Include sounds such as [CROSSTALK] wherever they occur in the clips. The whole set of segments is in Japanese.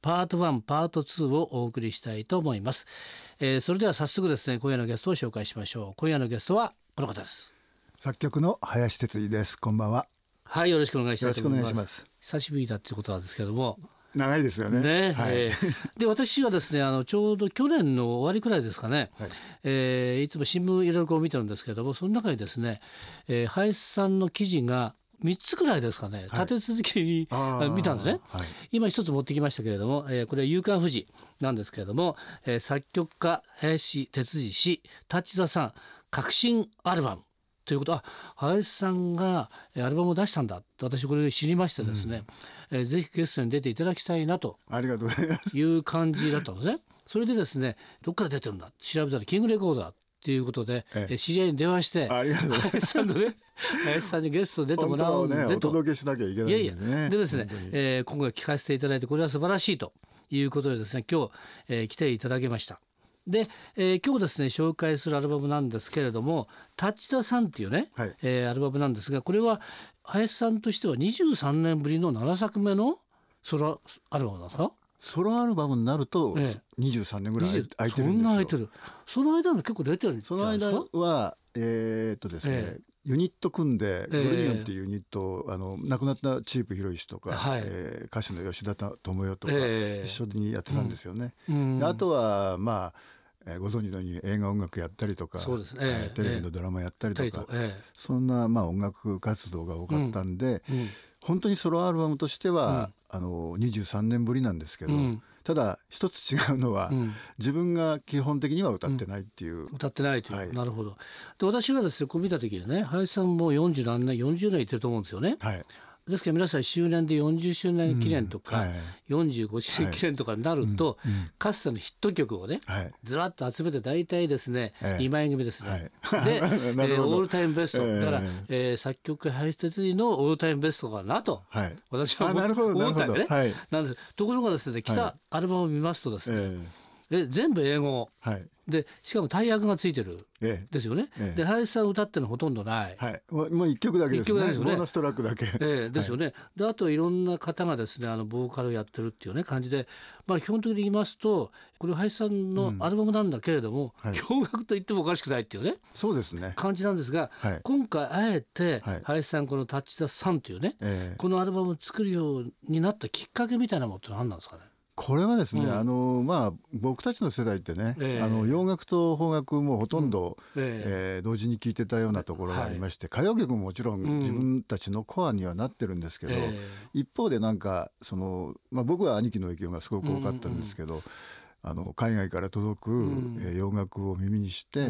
パート1パート2をお送りしたいと思います、えー、それでは早速ですね今夜のゲストを紹介しましょう。今夜のゲストはこの方です。作曲の林哲司です。こんばんは。はいよろしくお願いします。よろしくお願いします。久しぶりだっていうことなんですけども。長いですよね。ね、はい、えー、で私はですねあのちょうど去年の終わりくらいですかね、はい、えー、いつも新聞いろいろこう見てるんですけれどもその中にですね、えー、林さんの記事が3つくらいですかね。立て続けに、はい、見たんですね、はい、今一つ持ってきましたけれども、えー、これは「夕刊富士」なんですけれども、えー、作曲家林哲司氏立田さん革新アルバムということ。は林さんがアルバムを出したんだ。私これで知りましてですね、うん、えー、ぜひゲストに出ていただきたいなと。ありがとうございます。いう感じだったんですね。それでですねどっから出てるんだ。調べたらキングレコーダーっていうことで、ええ、知り合いに電話して林さんのね [LAUGHS] 林さんにゲスト出てもらうんで、ね、お届けしなきゃいけない、ね、いやいやでですね、えー、今回聞かせていただいてこれは素晴らしいということでですね今日、えー、来ていただきました。で、えー、今日ですね紹介するアルバムなんですけれども「タッチ・ザ・サン」っていうね、はい、えー、アルバムなんですがこれは林さんとしては23年ぶりの7作目のソロアルバムなんですか？ソロアルバムになると23年ぐらい空いてるんですよ、そんな空いてる。その間も結構出てるその間はえー、っとですね、えーユニット組んで、ブルニオンっていうユニットあの亡くなったチープ広石とか、はい、えー、歌手の吉田智代とか、一緒にやってたんですよね。うん、あとはまあえー、ご存知のように映画音楽やったりとかそうですね、えー、テレビのドラマやったりとか、えー、そんなまあ音楽活動が多かったんで、うん。うん、本当にソロアルバムとしては、うん、あの23年ぶりなんですけど、ただ一つ違うのは、自分が基本的には歌ってないっていう、歌ってないという、はい、なるほど。で私がですねこう見た時にね林さんも40何年40年いってると思うんですよね。はいですから皆さん周年で40周年記念とか、45周年記念とかになると、かつてのヒット曲をね、ずらっと集めて大体ですね、2枚組ですね。で、[LAUGHS] えー、オールタイムベスト。だから、えー、作曲家林哲司のオールタイムベストかなと、私は思ったんでね。なんです。ところがですね来たアルバムを見ますとですね、え全部英語、はい、でしかも大役がついてる、ええ、ですよね、ええ、で林さん歌ってのほとんどない、はい、もう一曲だけですね。ですよね。ボーナストラックだけ、ええ、ですよね、はい、であといろんな方がですねあのボーカルをやってるっていうね感じで。まあ基本的に言いますとこれ林さんのアルバムなんだけれども、うんはい、驚愕と言ってもおかしくないっていうねそうですね。感じなんですが、はい、今回あえて林さんこの「タッチ・ザ・サン」というね、このアルバムを作るようになったきっかけみたいなものって何なんですかね？これはですね、うん、あのまあ僕たちの世代ってね、えー、あの洋楽と邦楽もほとんど、うん、え。ー、えー、同時に聴いてたようなところがありまして、はい、歌謡曲ももちろん自分たちのコアにはなってるんですけど、うん、一方でなんかその、まあ、僕は兄貴の影響がすごく多かったんですけど、あの海外から届く、うん、えー、洋楽を耳にして、うん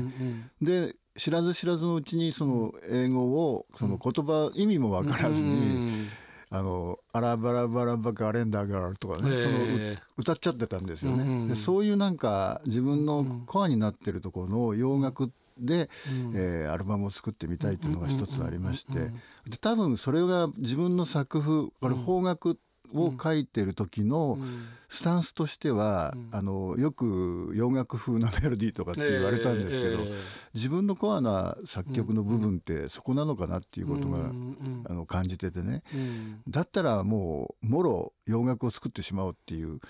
うん、で知らず知らずのうちにその英語をその言葉、意味も分からずに。あのアラバラバラバカレンダーガールとかね、その歌っちゃってたんですよね、うんうん、でそういうなんか自分のコアになってるところの洋楽で、うん、えー、アルバムを作ってみたいっていうのが一つありまして。で多分それが自分の作風これ邦楽を書いてる時のスタンスとしては、うん、あのよく洋楽風なメロディーとかって言われたんですけど、えー、自分のコアな作曲の部分ってそこなのかなっていうことが、うん、あの感じててね、うん、だったらもうもろ洋楽を作ってしまおうっていう、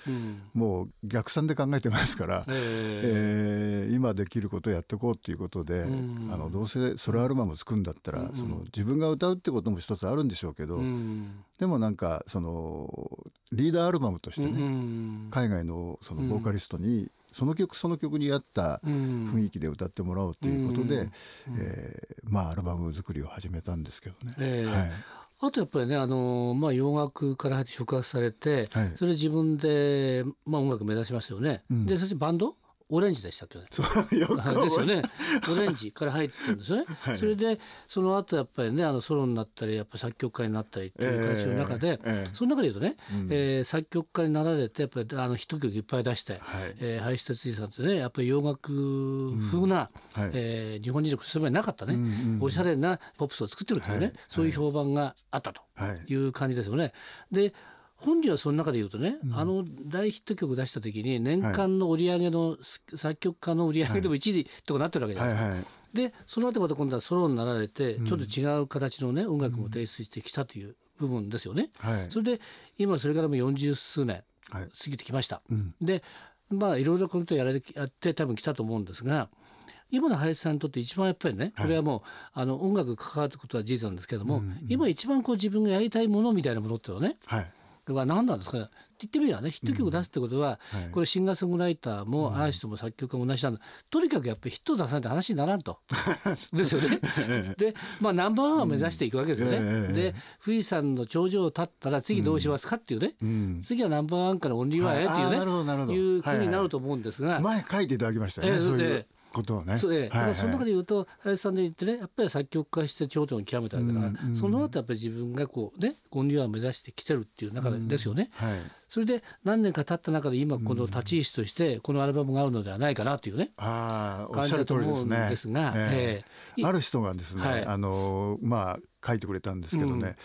もう逆算で考えてますから、えー、えー、今できることをやっていこうっていうことで、あのどうせソロアルバム作るんだったら、その自分が歌うってことも一つあるんでしょうけど、でもなんかそのリーダーアルバムとしてね、海外のそのボーカリストにその曲その曲に合った雰囲気で歌ってもらおうということで、えー、まあアルバム作りを始めたんですけどね。えー、はいあとやっぱりねあの、まあ、洋楽から入って触発されて、はい、それで自分で、まあ、音楽目指しますよね。うん、でそしてバンド？オレンジでしたっけ？ね。そうよですよね。オレンジから入ってるんですね。[LAUGHS] はい、それでその後やっぱりねあのソロになったりやっぱ作曲家になったりっていう形の中で、えーえー、その中で言うとね、うん、えー、作曲家になられてやっぱりあのヒット曲いっぱい出して、はい。えー、林哲司さんってねやっぱり洋楽風な、うん。はい、えー、日本人のそばになかったね、うんうんうん、おしゃれなポップスを作ってるっていうね、はい、そういう評判があったという感じですよね。で本人はその中で言うとね、うん、あの大ヒット曲出した時に年間の売り上げの、はい、作曲家の売り上げでも1位とかなってるわけじゃないですか。はいはい。でその後また今度はソロになられて、ちょっと違う形のね音楽も提出してきたという部分ですよね。はい、それで今それからも40数年過ぎてきました。はいうん、でまあいろいろこのことやられやって多分来たと思うんですが今の林さんにとって一番やっぱりねこれはもう、あの音楽関わることは事実なんですけども、うんうん、今一番こう自分がやりたいものみたいなものっていうのはね、はいは何なんですか？ねって言ってみればね。ヒット曲を出すってことは、うん。はい、これシンガーソングライターもアーティストも作曲家も同じなんだ、とにかくやっぱりヒットを出さないと話にならんと。[LAUGHS] ですよね。でまあナンバーワンを目指していくわけですよね。うん、で富士山の頂上を立ったら次どうしますかっていうね、うん、次はナンバーワンからオンリーワンへっていうね、はい、いうふうになると思うんですが、前書いていただきましたね、えー、そういうことをね。そ,、えはいはい、その中で言うと林さんで言ってねやっぱり作曲家して頂点を極めたから、うんうん、その後やっぱり自分がこうねゴンリワを目指してきてるっていう中ですよね。うんはい、それで何年か経った中で今この立ち位置としてこのアルバムがあるのではないかなというね、あ感じだと思うんですが、えー、ある人がですね、はい、あのまあ書いてくれたんですけどね、うん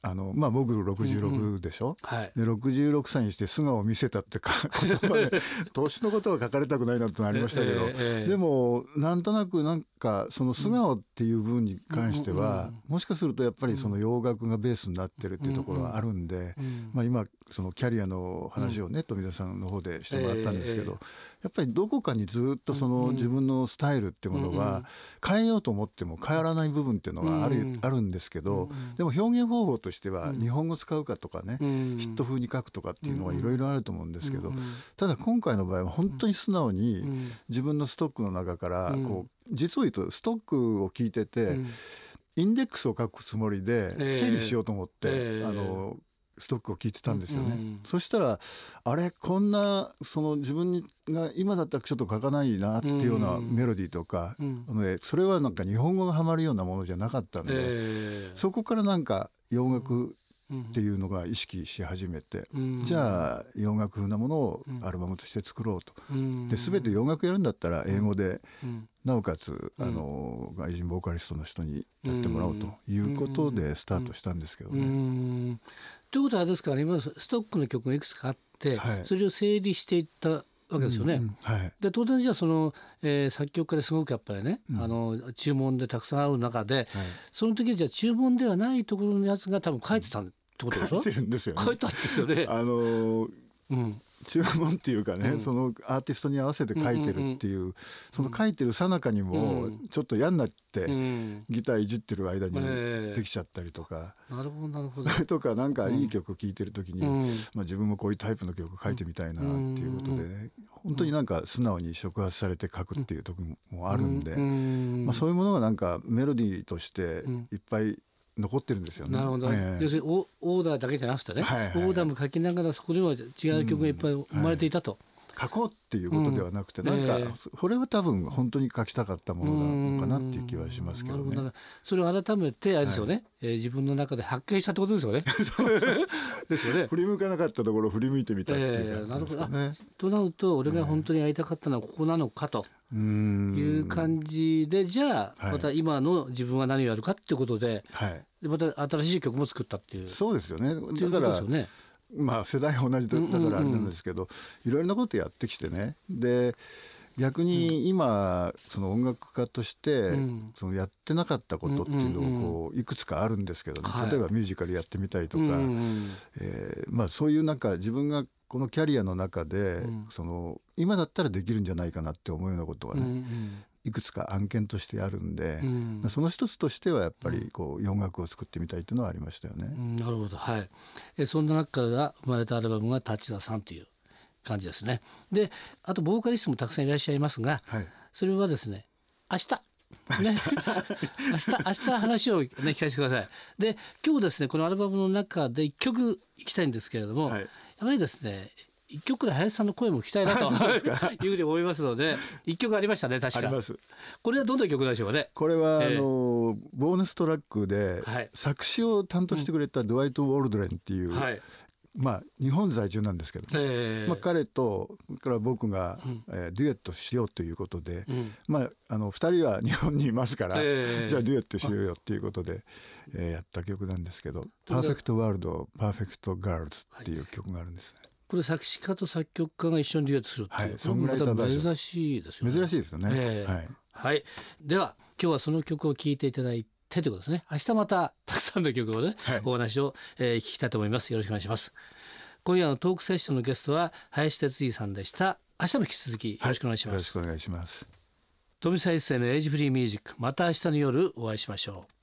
あのまあ僕66でしょ、うんうん。はい、で66歳にして素顔を見せたってか [LAUGHS] 言葉で年のことは書かれたくないなってありましたけど、えー、でもなんとなくなんかその素顔っていう部分に関しては、もしかするとやっぱりその洋楽がベースになってるっていうところはあるんで、まあ、今そのキャリアの話をね富田さんの方でしてもらったんですけど、やっぱりどこかにずっとその自分のスタイルってものは変えようと思っても変わらない部分っていうのがある,、あるんですけど、でも表現方法としては日本語使うかとかね、ヒット風に書くとかっていうのはいろいろあると思うんですけど、ただ今回の場合は本当に素直に自分のストックの中からこう実を言うとストックを聞いてて、インデックスを書くつもりで整理しようと思って、あのストックを聞いてたんですよね、うん、そしたらあれこんなその自分が今だったらちょっと書かないなっていうようなメロディーとか、うん、それはなんか日本語がはまるようなものじゃなかったので、えー、そこからなんか洋楽っていうのが意識し始めて、うん、じゃあ洋楽風なものをアルバムとして作ろうと、うん、で全て洋楽やるんだったら英語で、うん、なおかつ、あの外人ボーカリストの人にやってもらおうということでスタートしたんですけどね。ということはですから今ストックの曲がいくつかあって、はい、それを整理していったわけですよね。うんうんはい、で当然じゃあその、えー、作曲家ですごくやっぱりね、うん、あの注文でたくさんある中で、はい、その時じゃあ注文ではないところのやつが多分書いてたってことでしょ、書いてるんですよ、ね、書いたんですよね。あのー、うん注文っていうかね、うん、そのアーティストに合わせて書いてるっていううんうんうん、その書いてるさなかにもちょっと嫌になって、うん、ギターいじってる間にできちゃったりとか、えー、なるほどなるほど。そ [LAUGHS] れとかなんかいい曲聴いてる時に、うん、まあ、自分もこういうタイプの曲書いてみたいなっていうことで、ね、本当になんか素直に触発されて書くっていう時もあるんで、まあ、そういうものがなんかメロディーとしていっぱい残ってるんですよね。なるほど。えー、要するにオーダーだけじゃなくてね、はいはいはい、オーダーも書きながらそこでは違う曲がいっぱい生まれていたと。うん書こうっていうことではなくて、うん、なんかそれは多分本当に書きたかったものなのかなっていう気はしますけどね。それを改めてあれですよね、はい、えー、自分の中で発見したってことですよね。[LAUGHS] [LAUGHS] ですよね。振り向かなかったところ振り向いてみたっていう感じですかね。えー、なるほど。となると俺が本当にやりたかったのはここなのかと。いう感じでじゃあまた今の自分は何をやるかっていうことで,、はい、でまた新しい曲も作ったっていう。そうですよね。だから、ね、まあ世代同じだからあれなんですけど、いろいろなことやってきてね。で逆に今その音楽家としてそのやってなかったことっていうのをこういくつかあるんですけどね。例えばミュージカルやってみたいとか。えまあそういうなんか自分がこのキャリアの中でその今だったらできるんじゃないかなって思うようなことはねいくつか案件としてあるんで、うん、その一つとしてはやっぱりこう洋楽を作ってみたいというのはありましたよね。うん、なるほど、はい、えそんな中から生まれたアルバムが「立田さん」という感じですね。であとボーカリストもたくさんいらっしゃいますが、はい、それはですね明日。ね、明日。明日 [LAUGHS] 明日話を、ね、聞かせてください。で今日ですねこのアルバムの中で一曲いきたいんですけれども、はい、やはりですね一曲で林さんの声も聞きたいなと [LAUGHS] いうふうに思いますので一曲ありましたね確か。これはどんな曲でしょうかね？これは、えー、あのボーナストラックで、作詞を担当してくれたドワイト・ウォルドレンっていう、はい、まあ、日本在住なんですけど、えー、まあ、彼とから僕が、うん、えー、デュエットしようということで、うん、まあ、あの2人は日本にいますから、えー、じゃあデュエットしようよっていうことで、えー、やった曲なんですけど「パーフェクト・ワールド・パーフェクト・ガールズ」っていう曲があるんですね。これ作詞家と作曲家が一緒にデュエットするっていう、はい、そんぐらい珍しいですよね。珍しいですよね。えー、はい、はい、では今日はその曲を聴いていただいてということですね。明日またたくさんの曲をね、はい、お話を、えー、聞きたいと思います。よろしくお願いします。今夜のトークセッションのゲストは林哲司さんでした。明日も引き続きよろしくお願いします、はい、よろしくお願いします。富澤一世のエイジフリーミュージック。また明日の夜お会いしましょう